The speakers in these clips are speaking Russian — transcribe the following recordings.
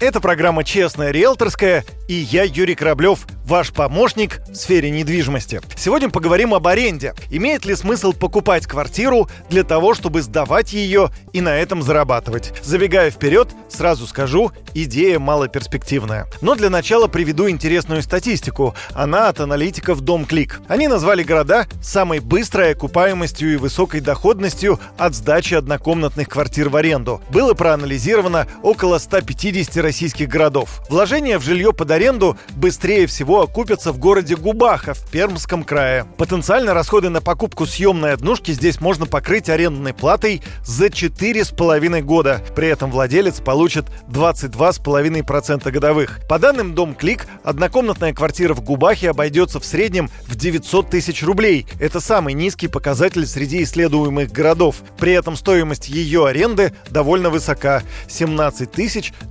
Это программа «Честная риэлторская» и я, Юрий Кораблев, ваш помощник в сфере недвижимости. Сегодня поговорим об аренде. Имеет ли смысл покупать квартиру для того, чтобы сдавать ее и на этом зарабатывать? Забегая вперед, сразу скажу, идея малоперспективная. Но для начала приведу интересную статистику. Она от аналитиков DomClick. Они назвали города самой быстрой окупаемостью и высокой доходностью от сдачи однокомнатных квартир в аренду. Было проанализировано около 150 российских городов. Вложение в жилье под аренду быстрее всего окупятся в городе Губаха в Пермском крае. Потенциально расходы на покупку съемной однушки здесь можно покрыть арендной платой за 4,5 года. При этом владелец получит 22,5% годовых. По данным Дом Клик, однокомнатная квартира в Губахе обойдется в среднем в 900 тысяч рублей. Это самый низкий показатель среди исследуемых городов. При этом стоимость ее аренды довольно высока – 17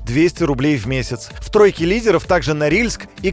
200 рублей в месяц. В тройке лидеров также Норильск и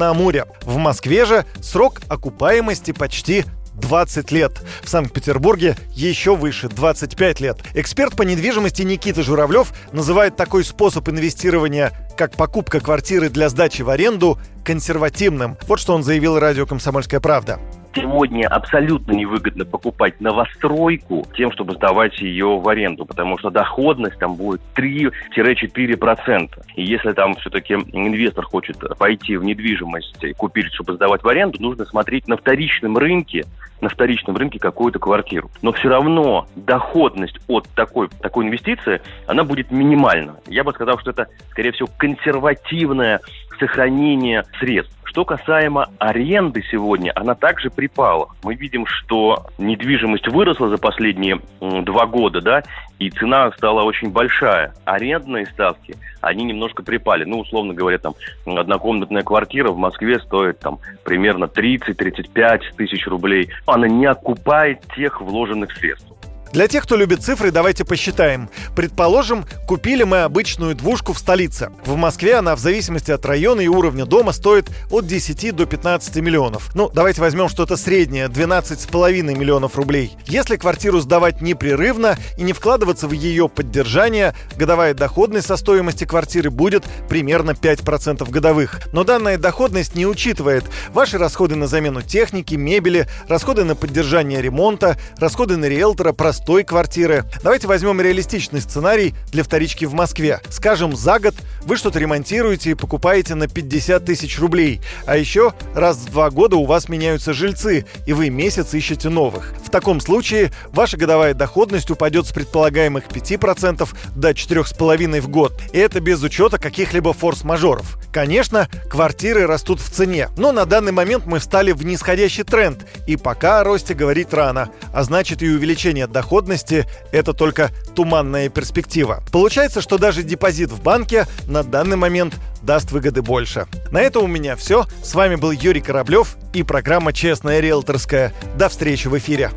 Комсомольск-на-Амуре. В Москве же срок окупаемости почти 20 лет. В Санкт-Петербурге еще выше, 25 лет. Эксперт по недвижимости Никита Журавлев называет такой способ инвестирования, как покупка квартиры для сдачи в аренду, консервативным. Вот что он заявил радио «Комсомольская правда». Сегодня абсолютно невыгодно покупать новостройку тем, чтобы сдавать ее в аренду, потому что доходность там будет 3-4%. И если там все-таки инвестор хочет пойти в недвижимость и купить, чтобы сдавать в аренду, нужно смотреть на вторичном рынке, на вторичном рынке какую-то квартиру. Но все равно доходность от такой, такой инвестиции, она будет минимальна. Я бы сказал, что это, скорее всего, консервативное сохранение средств. Что касаемо аренды сегодня, она также припала. Мы видим, что недвижимость выросла за последние два года, да, и цена стала очень большая. Арендные ставки, они немножко припали. Ну, условно говоря, там, однокомнатная квартира в Москве стоит там примерно 30-35 тысяч рублей. Она не окупает тех вложенных средств. Для тех, кто любит цифры, давайте посчитаем. Предположим, купили мы обычную двушку в столице. В Москве она в зависимости от района и уровня дома стоит от 10 до 15 миллионов. Ну, давайте возьмем что-то среднее, 12,5 миллионов рублей. Если квартиру сдавать непрерывно и не вкладываться в ее поддержание, годовая доходность со стоимости квартиры будет примерно 5% годовых. Но данная доходность не учитывает ваши расходы на замену техники, мебели, расходы на поддержание ремонта, расходы на риэлтора, простые простой квартиры. Давайте возьмем реалистичный сценарий для вторички в Москве. Скажем, за год вы что-то ремонтируете и покупаете на 50 тысяч рублей. А еще раз в два года у вас меняются жильцы, и вы месяц ищете новых. В таком случае ваша годовая доходность упадет с предполагаемых 5% до 4,5% в год. И это без учета каких-либо форс-мажоров. Конечно, квартиры растут в цене, но на данный момент мы встали в нисходящий тренд, и пока о росте говорить рано, а значит и увеличение доходности – это только туманная перспектива. Получается, что даже депозит в банке на данный момент даст выгоды больше. На этом у меня все. С вами был Юрий Кораблев и программа «Честная риэлторская». До встречи в эфире.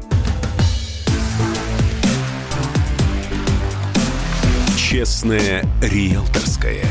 «Честная риэлторская».